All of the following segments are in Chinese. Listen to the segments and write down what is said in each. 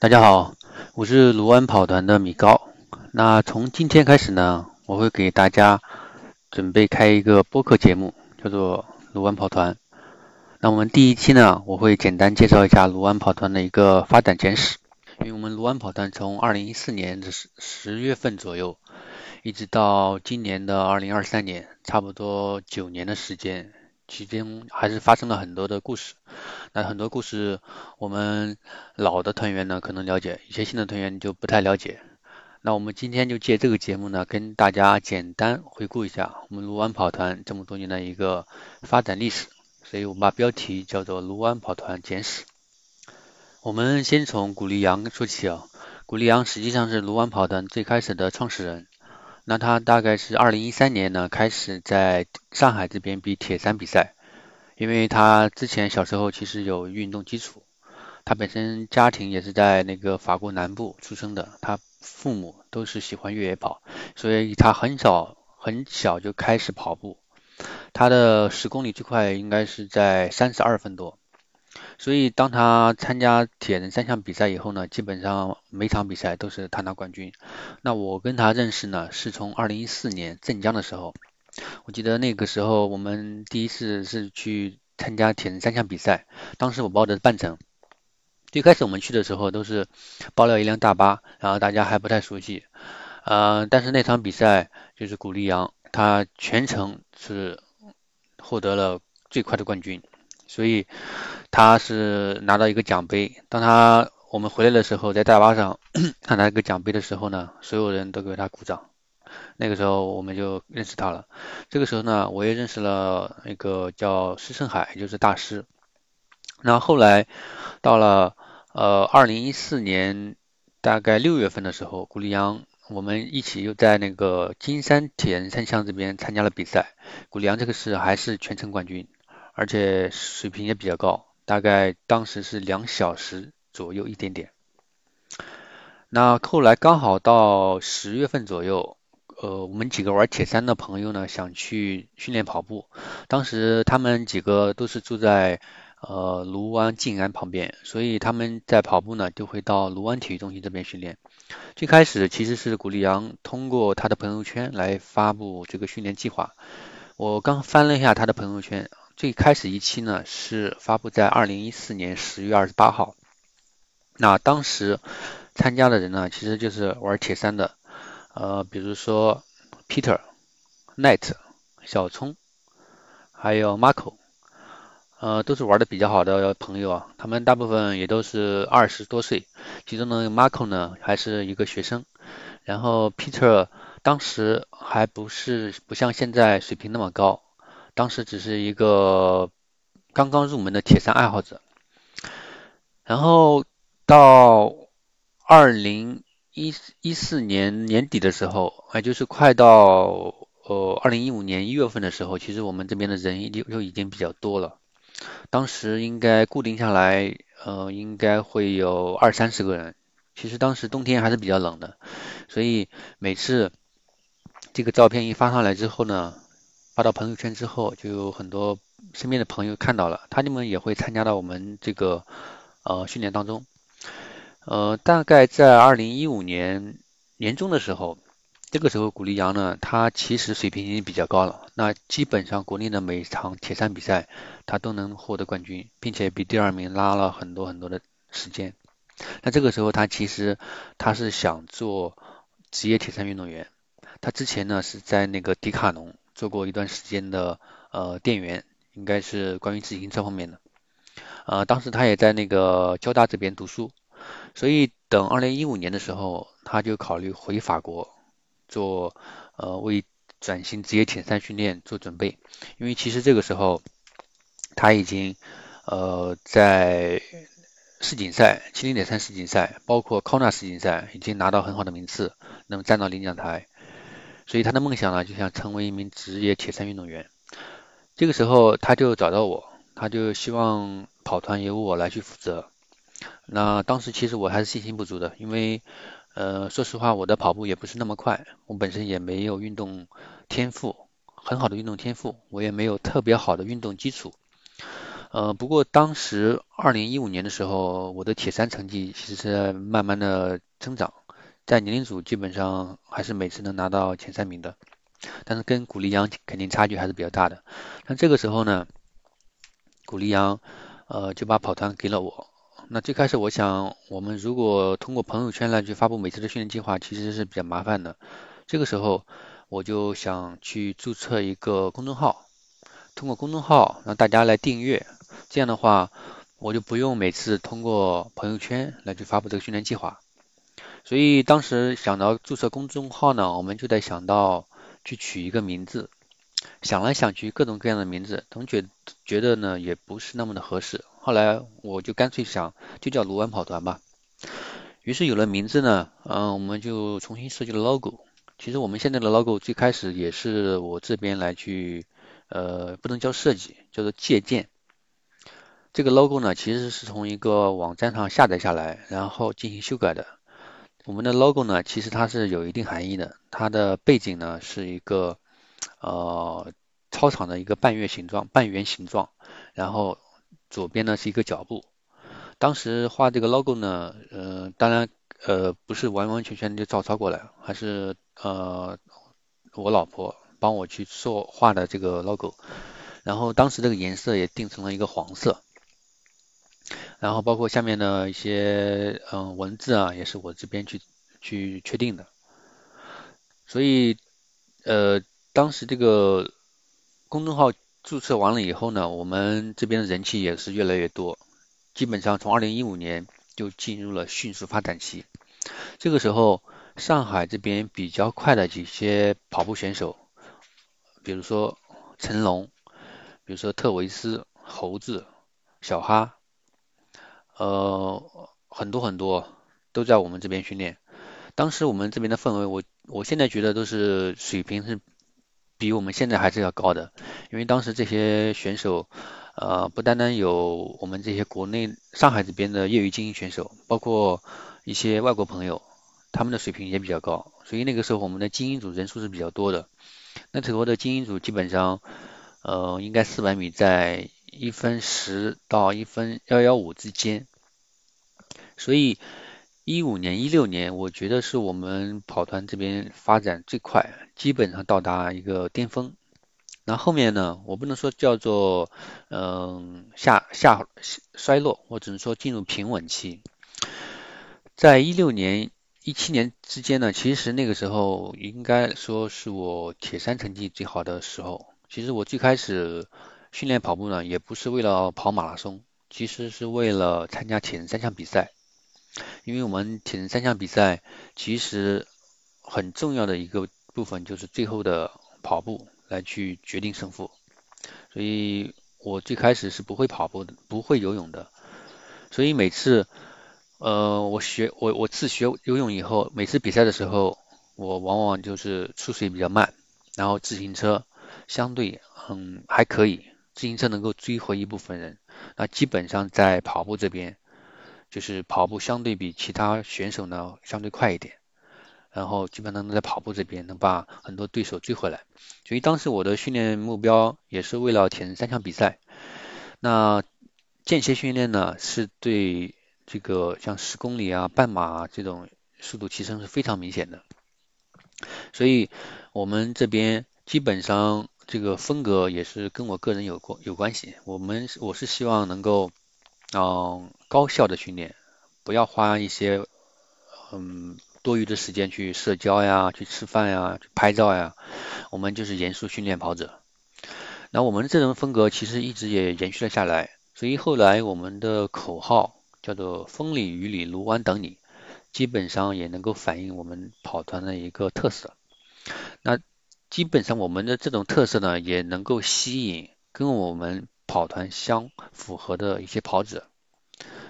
大家好，我是卢湾跑团的米高。那从今天开始呢，我会给大家准备开一个播客节目，叫做卢湾跑团。那我们第一期呢，我会简单介绍一下卢湾跑团的一个发展简史。因为我们卢湾跑团从二零一四年的十十月份左右，一直到今年的二零二三年，差不多九年的时间。其中还是发生了很多的故事，那很多故事我们老的团员呢可能了解，一些新的团员就不太了解。那我们今天就借这个节目呢，跟大家简单回顾一下我们卢湾跑团这么多年的一个发展历史。所以我们把标题叫做《卢湾跑团简史》。我们先从古力阳说起啊，古力阳实际上是卢湾跑团最开始的创始人。那他大概是二零一三年呢，开始在上海这边比铁三比赛，因为他之前小时候其实有运动基础，他本身家庭也是在那个法国南部出生的，他父母都是喜欢越野跑，所以他很早很小就开始跑步，他的十公里最快应该是在三十二分多。所以，当他参加铁人三项比赛以后呢，基本上每场比赛都是他拿冠军。那我跟他认识呢，是从二零一四年镇江的时候。我记得那个时候我们第一次是去参加铁人三项比赛，当时我报的是半程。最开始我们去的时候都是包了一辆大巴，然后大家还不太熟悉。呃，但是那场比赛就是古力阳，他全程是获得了最快的冠军。所以他是拿到一个奖杯。当他我们回来的时候，在大巴上 看到一个奖杯的时候呢，所有人都给他鼓掌。那个时候我们就认识他了。这个时候呢，我也认识了那个叫施胜海，也就是大师。然后后来到了呃二零一四年大概六月份的时候，古力阳我们一起又在那个金山铁人三项这边参加了比赛。古力阳这个是还是全程冠军。而且水平也比较高，大概当时是两小时左右一点点。那后来刚好到十月份左右，呃，我们几个玩铁三的朋友呢，想去训练跑步。当时他们几个都是住在呃卢湾静安旁边，所以他们在跑步呢，就会到卢湾体育中心这边训练。最开始其实是古力阳通过他的朋友圈来发布这个训练计划。我刚翻了一下他的朋友圈。最开始一期呢是发布在二零一四年十月二十八号，那当时参加的人呢其实就是玩铁三的，呃，比如说 Peter、Net、小聪，还有 Marco，呃，都是玩的比较好的朋友啊。他们大部分也都是二十多岁，其中呢 Marco 呢还是一个学生，然后 Peter 当时还不是不像现在水平那么高。当时只是一个刚刚入门的铁三爱好者，然后到二零一一四年年底的时候，哎就是快到呃二零一五年一月份的时候，其实我们这边的人就就已经比较多了。当时应该固定下来，呃，应该会有二三十个人。其实当时冬天还是比较冷的，所以每次这个照片一发上来之后呢。发到朋友圈之后，就有很多身边的朋友看到了，他们也会参加到我们这个呃训练当中。呃，大概在二零一五年年中的时候，这个时候古力扬呢，他其实水平已经比较高了。那基本上国内的每场铁三比赛，他都能获得冠军，并且比第二名拉了很多很多的时间。那这个时候他其实他是想做职业铁三运动员。他之前呢是在那个迪卡侬。做过一段时间的呃店员，应该是关于自行车方面的。呃，当时他也在那个交大这边读书，所以等二零一五年的时候，他就考虑回法国做呃为转型职业铁三训练做准备。因为其实这个时候他已经呃在世锦赛、七零点三世锦赛，包括康纳世锦赛已经拿到很好的名次，那么站到领奖台。所以他的梦想呢，就想成为一名职业铁三运动员。这个时候他就找到我，他就希望跑团由我来去负责。那当时其实我还是信心不足的，因为呃，说实话我的跑步也不是那么快，我本身也没有运动天赋，很好的运动天赋，我也没有特别好的运动基础。呃，不过当时二零一五年的时候，我的铁三成绩其实是慢慢的增长，在年龄组基本上还是每次能拿到前三名的，但是跟古力阳肯定差距还是比较大的。那这个时候呢，古力阳呃就把跑团给了我。那最开始我想，我们如果通过朋友圈来去发布每次的训练计划，其实是比较麻烦的。这个时候我就想去注册一个公众号，通过公众号让大家来订阅。这样的话，我就不用每次通过朋友圈来去发布这个训练计划。所以当时想到注册公众号呢，我们就在想到去取一个名字，想来想去各种各样的名字，总觉觉得呢也不是那么的合适。后来我就干脆想就叫卢湾跑团吧。于是有了名字呢，嗯，我们就重新设计了 logo。其实我们现在的 logo 最开始也是我这边来去，呃，不能叫设计，叫做借鉴。这个 logo 呢，其实是从一个网站上下载下来，然后进行修改的。我们的 logo 呢，其实它是有一定含义的。它的背景呢是一个呃操场的一个半月形状、半圆形状，然后左边呢是一个脚步。当时画这个 logo 呢，呃，当然呃不是完完全全就照抄过来，还是呃我老婆帮我去做画的这个 logo。然后当时这个颜色也定成了一个黄色。然后包括下面的一些嗯文字啊，也是我这边去去确定的。所以呃当时这个公众号注册完了以后呢，我们这边的人气也是越来越多，基本上从二零一五年就进入了迅速发展期。这个时候上海这边比较快的几些跑步选手，比如说成龙，比如说特维斯、猴子、小哈。呃，很多很多都在我们这边训练。当时我们这边的氛围，我我现在觉得都是水平是比我们现在还是要高的。因为当时这些选手，呃，不单单有我们这些国内上海这边的业余精英选手，包括一些外国朋友，他们的水平也比较高。所以那个时候我们的精英组人数是比较多的。那时候的精英组基本上，呃，应该四百米在一分十到一分幺幺五之间。所以，一五年、一六年，我觉得是我们跑团这边发展最快，基本上到达一个巅峰。那后面呢，我不能说叫做嗯下下衰落，我只能说进入平稳期。在一六年、一七年之间呢，其实那个时候应该说是我铁三成绩最好的时候。其实我最开始训练跑步呢，也不是为了跑马拉松，其实是为了参加铁人三项比赛。因为我们铁人三项比赛其实很重要的一个部分就是最后的跑步来去决定胜负，所以我最开始是不会跑步的，不会游泳的，所以每次呃我学我我自学游泳以后，每次比赛的时候我往往就是出水比较慢，然后自行车相对嗯还可以，自行车能够追回一部分人，那基本上在跑步这边。就是跑步相对比其他选手呢相对快一点，然后基本上能在跑步这边能把很多对手追回来。所以当时我的训练目标也是为了前三项比赛。那间歇训练呢是对这个像十公里啊、半马这种速度提升是非常明显的。所以我们这边基本上这个风格也是跟我个人有关有关系。我们我是希望能够。嗯，高效的训练，不要花一些嗯多余的时间去社交呀、去吃饭呀、去拍照呀。我们就是严肃训练跑者。那我们这种风格其实一直也延续了下来，所以后来我们的口号叫做“风里雨里卢湾等你”，基本上也能够反映我们跑团的一个特色。那基本上我们的这种特色呢，也能够吸引跟我们。跑团相符合的一些跑者，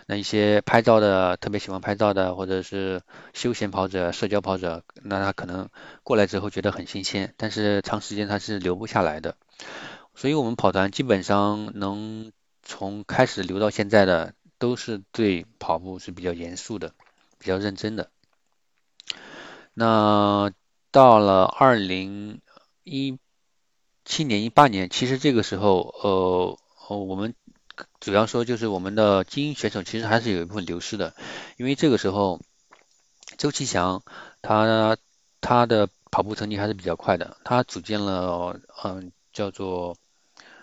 那一些拍照的特别喜欢拍照的，或者是休闲跑者、社交跑者，那他可能过来之后觉得很新鲜，但是长时间他是留不下来的。所以我们跑团基本上能从开始留到现在的，都是对跑步是比较严肃的、比较认真的。那到了二零一七年、一八年，其实这个时候，呃。哦，我们主要说就是我们的精英选手其实还是有一部分流失的，因为这个时候周其祥他他的跑步成绩还是比较快的，他组建了嗯叫做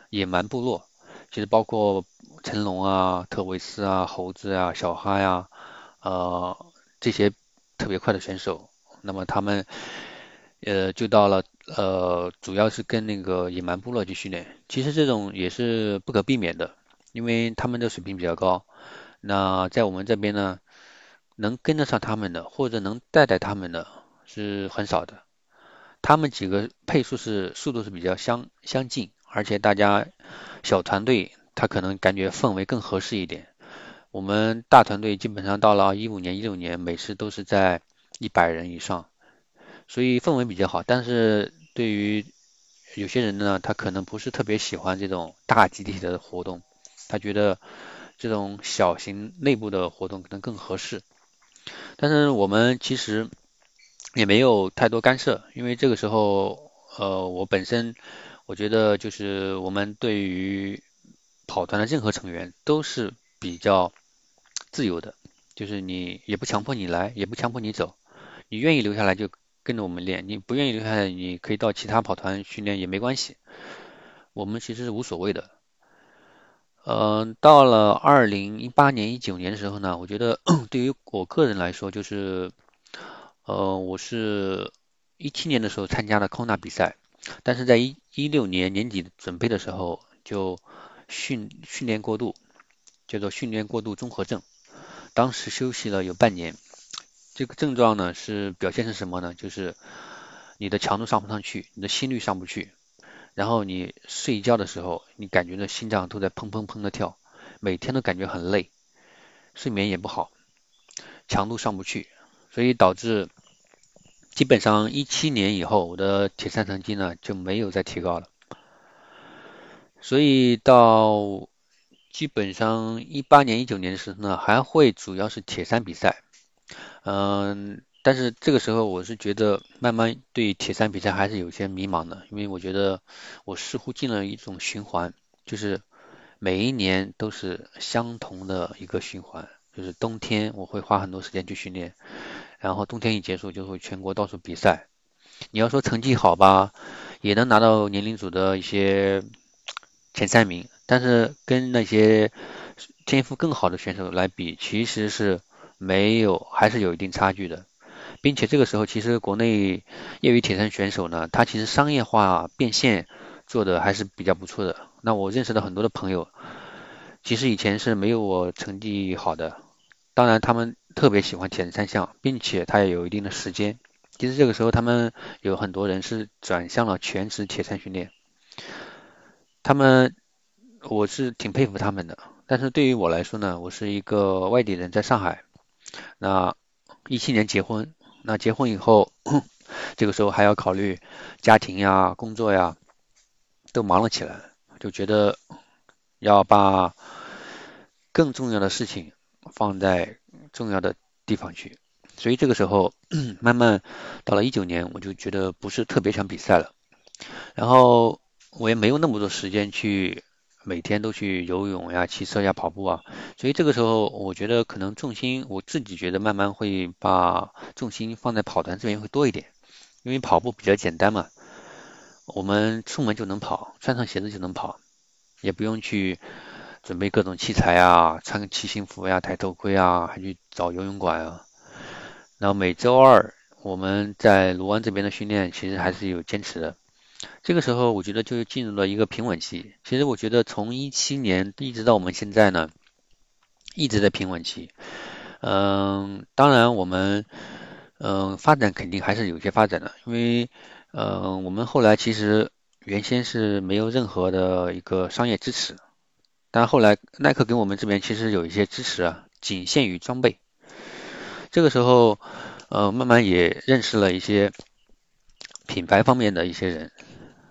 野蛮部落，其实包括成龙啊、特维斯啊、猴子啊、小哈呀，呃这些特别快的选手，那么他们呃就到了呃主要是跟那个野蛮部落去训练，其实这种也是不可避免的。因为他们的水平比较高，那在我们这边呢，能跟得上他们的或者能带带他们的是很少的。他们几个配速是速度是比较相相近，而且大家小团队他可能感觉氛围更合适一点。我们大团队基本上到了一五年、一六年，每次都是在一百人以上，所以氛围比较好。但是对于有些人呢，他可能不是特别喜欢这种大集体的活动。他觉得这种小型内部的活动可能更合适，但是我们其实也没有太多干涉，因为这个时候，呃，我本身我觉得就是我们对于跑团的任何成员都是比较自由的，就是你也不强迫你来，也不强迫你走，你愿意留下来就跟着我们练，你不愿意留下来，你可以到其他跑团训练也没关系，我们其实是无所谓的。嗯，到了二零一八年、一九年的时候呢，我觉得 对于我个人来说，就是，呃，我是一七年的时候参加了康纳比赛，但是在一一六年年底准备的时候就训训练过度，叫做训练过度综合症，当时休息了有半年。这个症状呢是表现是什么呢？就是你的强度上不上去，你的心率上不去。然后你睡觉的时候，你感觉呢心脏都在砰砰砰的跳，每天都感觉很累，睡眠也不好，强度上不去，所以导致基本上一七年以后，我的铁三成绩呢就没有再提高了。所以到基本上一八年、一九年的时候呢，还会主要是铁三比赛，嗯。但是这个时候，我是觉得慢慢对铁三比赛还是有些迷茫的，因为我觉得我似乎进了一种循环，就是每一年都是相同的一个循环，就是冬天我会花很多时间去训练，然后冬天一结束就会全国到处比赛。你要说成绩好吧，也能拿到年龄组的一些前三名，但是跟那些天赋更好的选手来比，其实是没有，还是有一定差距的。并且这个时候，其实国内业余铁三选手呢，他其实商业化变现做的还是比较不错的。那我认识的很多的朋友，其实以前是没有我成绩好的，当然他们特别喜欢铁人三项，并且他也有一定的时间。其实这个时候，他们有很多人是转向了全职铁三训练。他们，我是挺佩服他们的。但是对于我来说呢，我是一个外地人，在上海，那一七年结婚。那结婚以后，这个时候还要考虑家庭呀、工作呀，都忙了起来，就觉得要把更重要的事情放在重要的地方去。所以这个时候，慢慢到了一九年，我就觉得不是特别想比赛了，然后我也没有那么多时间去。每天都去游泳呀、骑车呀、跑步啊，所以这个时候我觉得可能重心，我自己觉得慢慢会把重心放在跑团这边会多一点，因为跑步比较简单嘛，我们出门就能跑，穿上鞋子就能跑，也不用去准备各种器材啊，穿个骑行服呀、戴头盔啊，还去找游泳馆啊。然后每周二我们在卢湾这边的训练其实还是有坚持的。这个时候，我觉得就进入了一个平稳期。其实，我觉得从一七年一直到我们现在呢，一直在平稳期。嗯，当然，我们嗯发展肯定还是有些发展的，因为嗯我们后来其实原先是没有任何的一个商业支持，但后来耐克给我们这边其实有一些支持啊，仅限于装备。这个时候，呃，慢慢也认识了一些品牌方面的一些人。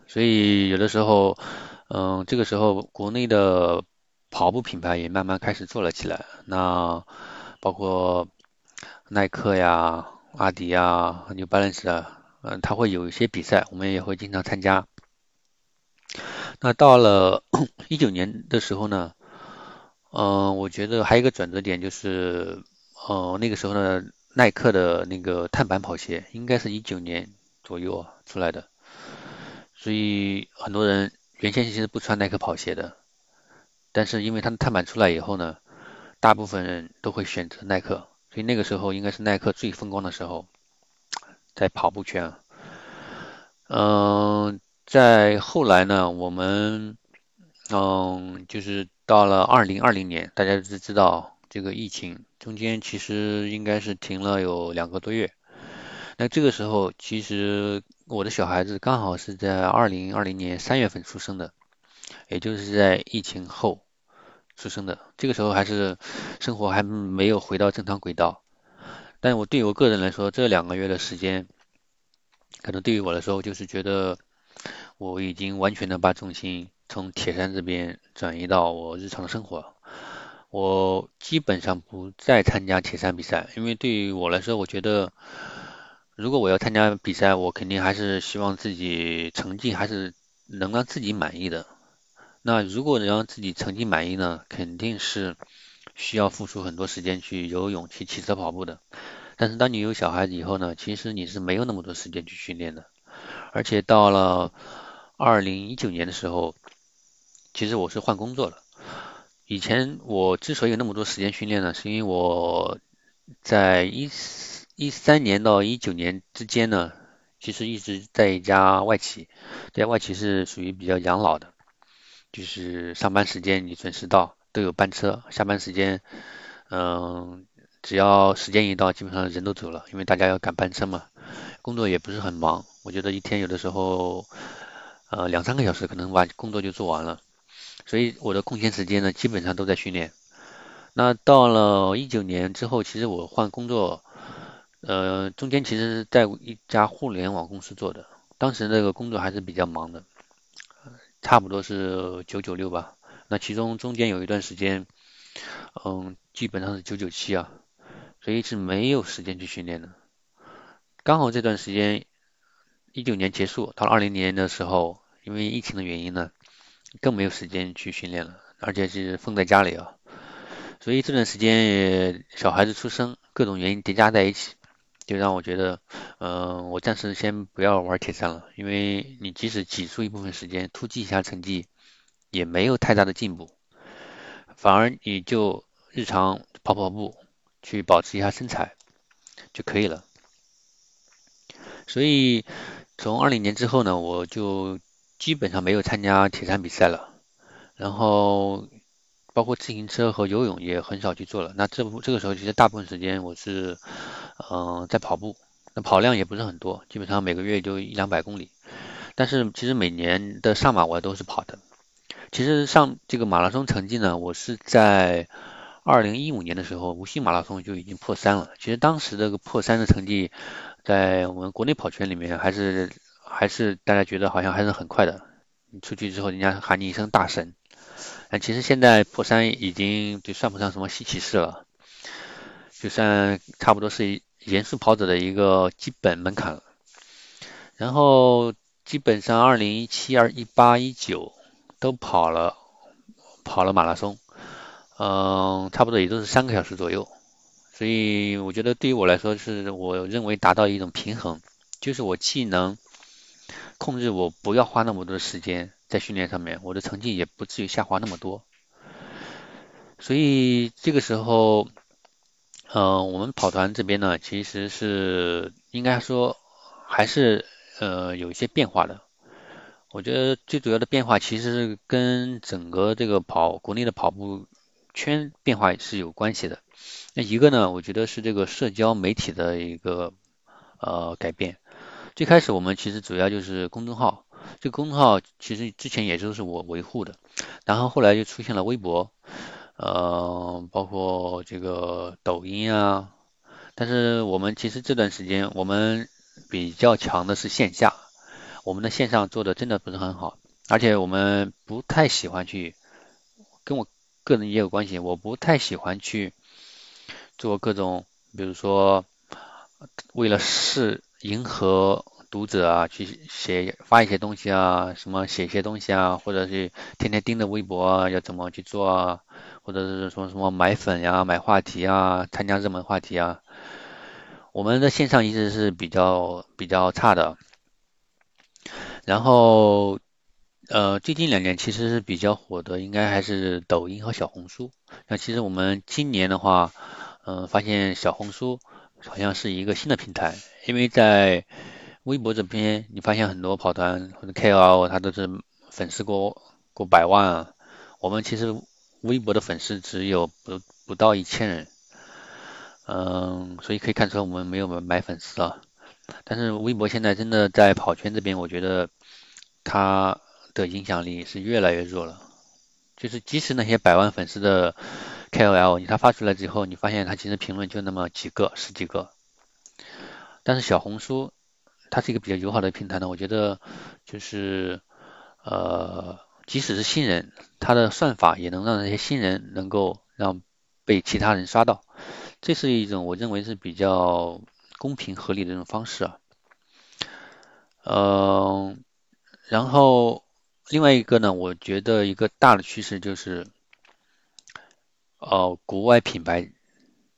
所以有的时候，嗯，这个时候国内的跑步品牌也慢慢开始做了起来。那包括耐克呀、阿迪呀、New Balance 啊，嗯，它会有一些比赛，我们也会经常参加。那到了 一九年的时候呢，嗯，我觉得还有一个转折点就是，呃，那个时候呢，耐克的那个碳板跑鞋应该是一九年左右出来的，所以很多人原先其实不穿耐克跑鞋的，但是因为它的碳板出来以后呢，大部分人都会选择耐克，所以那个时候应该是耐克最风光的时候，在跑步圈。嗯，在后来呢，我们嗯就是到了二零二零年，大家都知道这个疫情中间其实应该是停了有两个多月。那这个时候，其实我的小孩子刚好是在二零二零年三月份出生的，也就是在疫情后出生的。这个时候还是生活还没有回到正常轨道。但我对于我个人来说，这两个月的时间。可能对于我来说，就是觉得我已经完全的把重心从铁山这边转移到我日常的生活。我基本上不再参加铁三比赛，因为对于我来说，我觉得如果我要参加比赛，我肯定还是希望自己成绩还是能让自己满意的。那如果能让自己成绩满意呢，肯定是需要付出很多时间去游泳、去骑车、跑步的。但是当你有小孩子以后呢，其实你是没有那么多时间去训练的，而且到了二零一九年的时候，其实我是换工作了。以前我之所以有那么多时间训练呢，是因为我在一一三年到一九年之间呢，其实一直在一家外企，这家外企是属于比较养老的，就是上班时间你准时到，都有班车，下班时间，嗯。只要时间一到，基本上人都走了，因为大家要赶班车嘛。工作也不是很忙，我觉得一天有的时候，呃，两三个小时可能把工作就做完了。所以我的空闲时间呢，基本上都在训练。那到了一九年之后，其实我换工作，呃，中间其实是在一家互联网公司做的，当时那个工作还是比较忙的，差不多是九九六吧。那其中中间有一段时间，嗯，基本上是九九七啊。所以是没有时间去训练的。刚好这段时间，一九年结束，到了二零年的时候，因为疫情的原因呢，更没有时间去训练了，而且是封在家里啊。所以这段时间也小孩子出生，各种原因叠加在一起，就让我觉得，嗯，我暂时先不要玩铁三了，因为你即使挤出一部分时间突击一下成绩，也没有太大的进步，反而你就日常跑跑步。去保持一下身材就可以了。所以从二零年之后呢，我就基本上没有参加铁三比赛了。然后包括自行车和游泳也很少去做了。那这部这个时候其实大部分时间我是嗯在跑步，那跑量也不是很多，基本上每个月就一两百公里。但是其实每年的上马我都是跑的。其实上这个马拉松成绩呢，我是在。二零一五年的时候，无锡马拉松就已经破三了。其实当时这个破三的成绩，在我们国内跑圈里面，还是还是大家觉得好像还是很快的。你出去之后，人家喊你一声大神。但其实现在破三已经就算不上什么稀奇事了，就算差不多是严肃跑者的一个基本门槛了。然后基本上二零一七、二一八、一九都跑了跑了马拉松。嗯，差不多也都是三个小时左右，所以我觉得对于我来说，是我认为达到一种平衡，就是我既能控制我不要花那么多的时间在训练上面，我的成绩也不至于下滑那么多。所以这个时候，嗯，我们跑团这边呢，其实是应该说还是呃有一些变化的。我觉得最主要的变化其实是跟整个这个跑国内的跑步。圈变化是有关系的。那一个呢，我觉得是这个社交媒体的一个呃改变。最开始我们其实主要就是公众号，这个公众号其实之前也都是我维护的。然后后来就出现了微博，呃，包括这个抖音啊。但是我们其实这段时间我们比较强的是线下，我们的线上做的真的不是很好，而且我们不太喜欢去跟我。个人也有关系，我不太喜欢去做各种，比如说为了是迎合读者啊去写发一些东西啊，什么写一些东西啊，或者是天天盯着微博啊，要怎么去做啊，或者是说什么买粉呀、买话题啊、参加热门话题啊，我们的线上一直是比较比较差的。然后，呃，最近两年其实是比较火的，应该还是抖音和小红书。那其实我们今年的话，嗯，发现小红书好像是一个新的平台，因为在微博这边，你发现很多跑团或者 KOL，他都是粉丝过过百万啊。我们其实微博的粉丝只有不不到一千人，嗯，所以可以看出来我们没有买粉丝啊。但是微博现在真的在跑圈这边，我觉得。他的影响力是越来越弱了，就是即使那些百万粉丝的 KOL，你他发出来之后，你发现他其实评论就那么几个、十几个。但是小红书，它是一个比较友好的平台呢，我觉得就是呃，即使是新人，它的算法也能让那些新人能够让被其他人刷到，这是一种我认为是比较公平合理的一种方式啊，嗯。然后另外一个呢，我觉得一个大的趋势就是，呃，国外品牌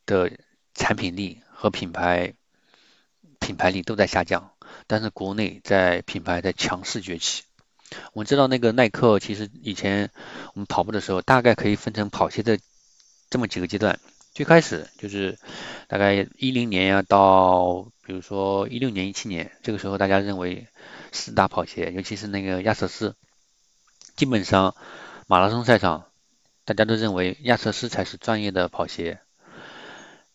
的产品力和品牌品牌力都在下降，但是国内在品牌在强势崛起。我们知道那个耐克，其实以前我们跑步的时候，大概可以分成跑鞋的这么几个阶段。最开始就是大概一零年呀，到比如说一六年、一七年，这个时候大家认为。四大跑鞋，尤其是那个亚瑟士，基本上马拉松赛场，大家都认为亚瑟士才是专业的跑鞋。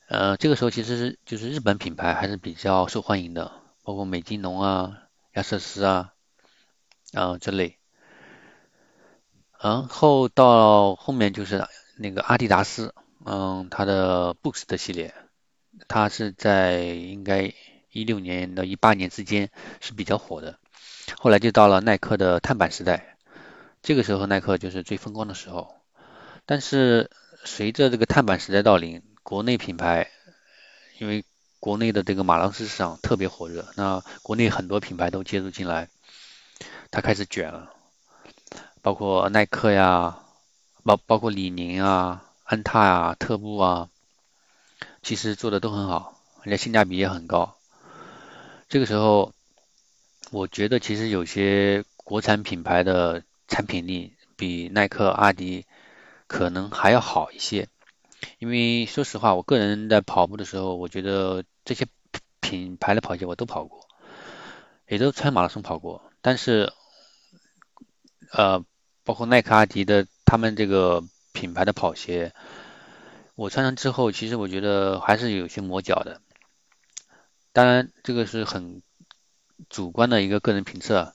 呃，这个时候其实是就是日本品牌还是比较受欢迎的，包括美津浓啊、亚瑟士啊，啊这类。然后到后面就是那个阿迪达斯，嗯，它的 Boost 系列，它是在应该一六年到一八年之间是比较火的。后来就到了耐克的碳板时代，这个时候耐克就是最风光的时候。但是随着这个碳板时代到临，国内品牌因为国内的这个马拉松市场特别火热，那国内很多品牌都介入进来，它开始卷了，包括耐克呀，包包括李宁啊、安踏啊、特步啊，其实做的都很好，而且性价比也很高。这个时候。我觉得其实有些国产品牌的产品力比耐克、阿迪可能还要好一些，因为说实话，我个人在跑步的时候，我觉得这些品牌的跑鞋我都跑过，也都穿马拉松跑过，但是呃，包括耐克、阿迪的他们这个品牌的跑鞋，我穿上之后，其实我觉得还是有些磨脚的，当然这个是很。主观的一个个人评测，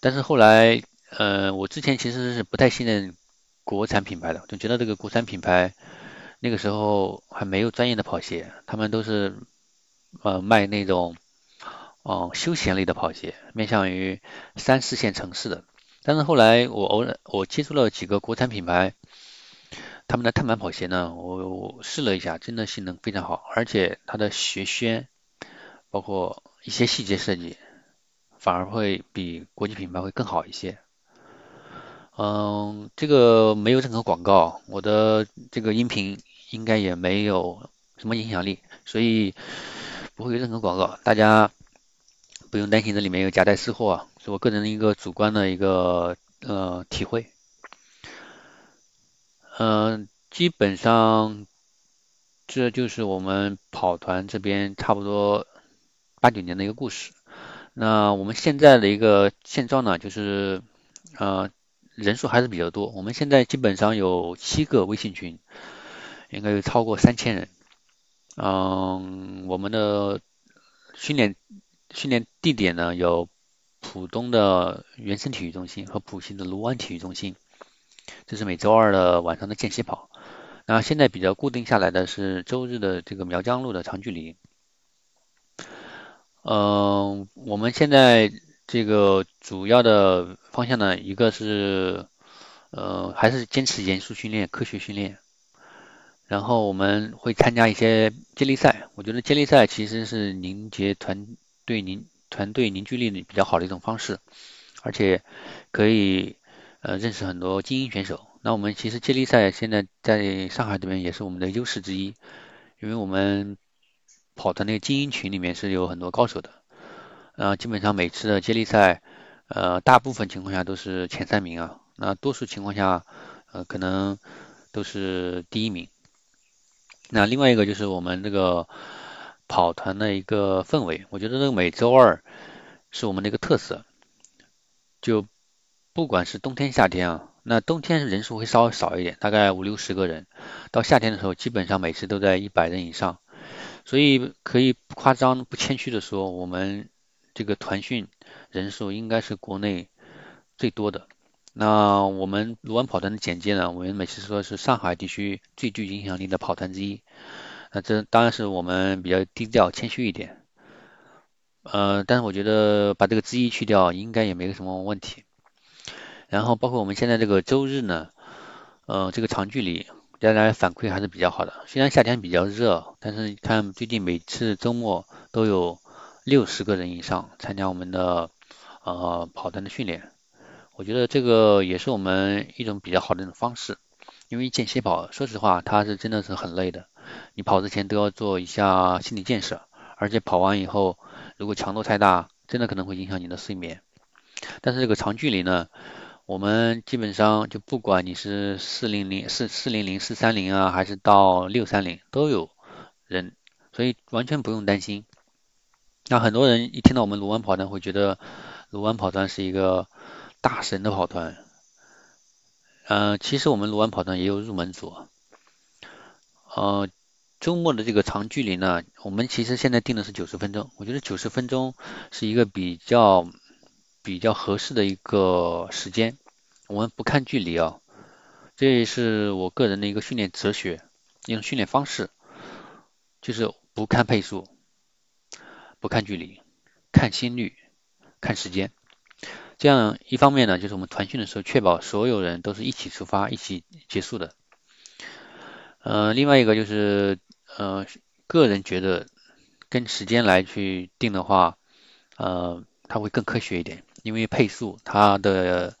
但是后来，呃，我之前其实是不太信任国产品牌的，就觉得这个国产品牌那个时候还没有专业的跑鞋，他们都是呃卖那种哦休闲类的跑鞋，面向于三四线城市的。但是后来我偶然我接触了几个国产品牌，他们的碳板跑鞋呢，我试了一下，真的性能非常好，而且它的鞋楦包括一些细节设计。反而会比国际品牌会更好一些。嗯，这个没有任何广告，我的这个音频应该也没有什么影响力，所以不会有任何广告，大家不用担心这里面有夹带私货啊，是我个人的一个主观的一个呃体会。嗯，基本上这就是我们跑团这边差不多八九年的一个故事。那我们现在的一个现状呢，就是呃人数还是比较多。我们现在基本上有七个微信群，应该有超过三千人。嗯，我们的训练训练地点呢有浦东的原生体育中心和浦西的卢湾体育中心，这是每周二的晚上的间歇跑。那现在比较固定下来的是周日的这个苗江路的长距离。嗯，我们现在这个主要的方向呢，一个是呃还是坚持严肃训练、科学训练，然后我们会参加一些接力赛。我觉得接力赛其实是凝结团队凝团队凝聚力比较好的一种方式，而且可以呃认识很多精英选手。那我们其实接力赛现在在上海这边也是我们的优势之一，因为我们跑的那个精英群里面是有很多高手的，呃，基本上每次的接力赛，呃，大部分情况下都是前三名啊，那多数情况下，呃，可能都是第一名。那另外一个就是我们这个跑团的一个氛围，我觉得这个每周二是我们的一个特色，就不管是冬天夏天啊，那冬天人数会稍微少一点，大概五六十个人，到夏天的时候基本上每次都在一百人以上。所以可以不夸张、不谦虚的说，我们这个团训人数应该是国内最多的。那我们卢湾跑团的简介呢？我们每次说是上海地区最具影响力的跑团之一。那这当然是我们比较低调、谦虚一点。呃，但是我觉得把这个之一去掉，应该也没什么问题。然后包括我们现在这个周日呢，呃，这个长距离。大家反馈还是比较好的，虽然夏天比较热，但是看最近每次周末都有六十个人以上参加我们的呃跑团的训练，我觉得这个也是我们一种比较好的一种方式，因为间歇跑，说实话它是真的是很累的，你跑之前都要做一下心理建设，而且跑完以后如果强度太大，真的可能会影响你的睡眠，但是这个长距离呢？我们基本上就不管你是四零零、四四零零、四三零啊，还是到六三零都有人，所以完全不用担心。那很多人一听到我们卢湾跑团，会觉得卢湾跑团是一个大神的跑团。嗯，其实我们卢湾跑团也有入门组。呃，周末的这个长距离呢，我们其实现在定的是九十分钟，我觉得九十分钟是一个比较。比较合适的一个时间，我们不看距离啊，这是我个人的一个训练哲学，一种训练方式，就是不看配速，不看距离，看心率，看时间。这样一方面呢，就是我们团训的时候确保所有人都是一起出发、一起结束的。呃，另外一个就是呃，个人觉得跟时间来去定的话，呃，它会更科学一点。因为配速它的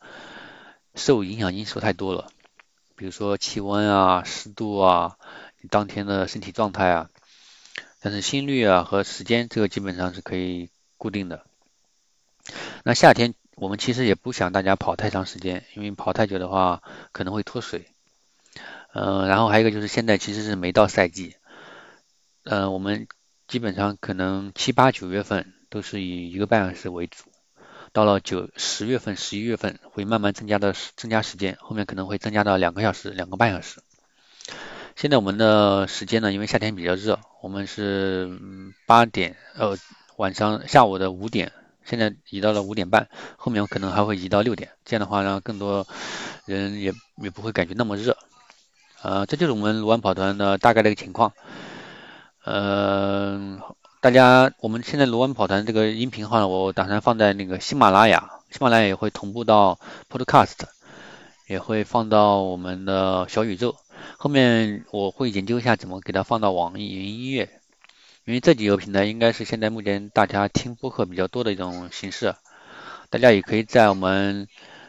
受影响因素太多了，比如说气温啊、湿度啊、你当天的身体状态啊，但是心率啊和时间这个基本上是可以固定的。那夏天我们其实也不想大家跑太长时间，因为跑太久的话可能会脱水。嗯，然后还有一个就是现在其实是没到赛季，嗯，我们基本上可能七八九月份都是以一个半小时为主。到了九十月份、十一月份会慢慢增加的增加时间，后面可能会增加到两个小时、两个半小时。现在我们的时间呢，因为夏天比较热，我们是八点呃晚上下午的五点，现在移到了五点半，后面可能还会移到六点。这样的话，让更多人也也不会感觉那么热。呃，这就是我们卢湾跑团的大概的一个情况。嗯。大家，我们现在罗湾跑团这个音频号呢，我打算放在那个喜马拉雅，喜马拉雅也会同步到 Podcast，也会放到我们的小宇宙。后面我会研究一下怎么给它放到网易云音乐，因为这几个平台应该是现在目前大家听播客比较多的一种形式。大家也可以在我们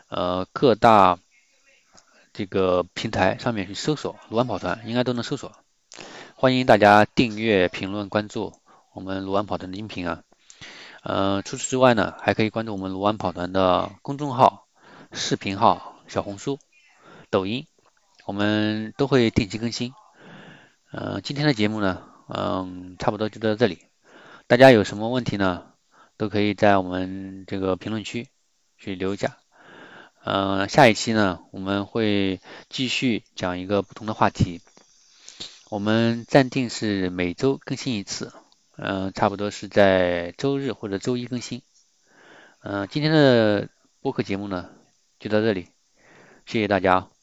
呃各大这个平台上面去搜索卢湾跑团，应该都能搜索。欢迎大家订阅、评论、关注。我们卢湾跑团的音频啊，呃，除此之外呢，还可以关注我们卢湾跑团的公众号、视频号、小红书、抖音，我们都会定期更新。呃，今天的节目呢，嗯，差不多就到这里。大家有什么问题呢，都可以在我们这个评论区去留一下。嗯，下一期呢，我们会继续讲一个不同的话题。我们暂定是每周更新一次。嗯，差不多是在周日或者周一更新。嗯，今天的播客节目呢，就到这里，谢谢大家。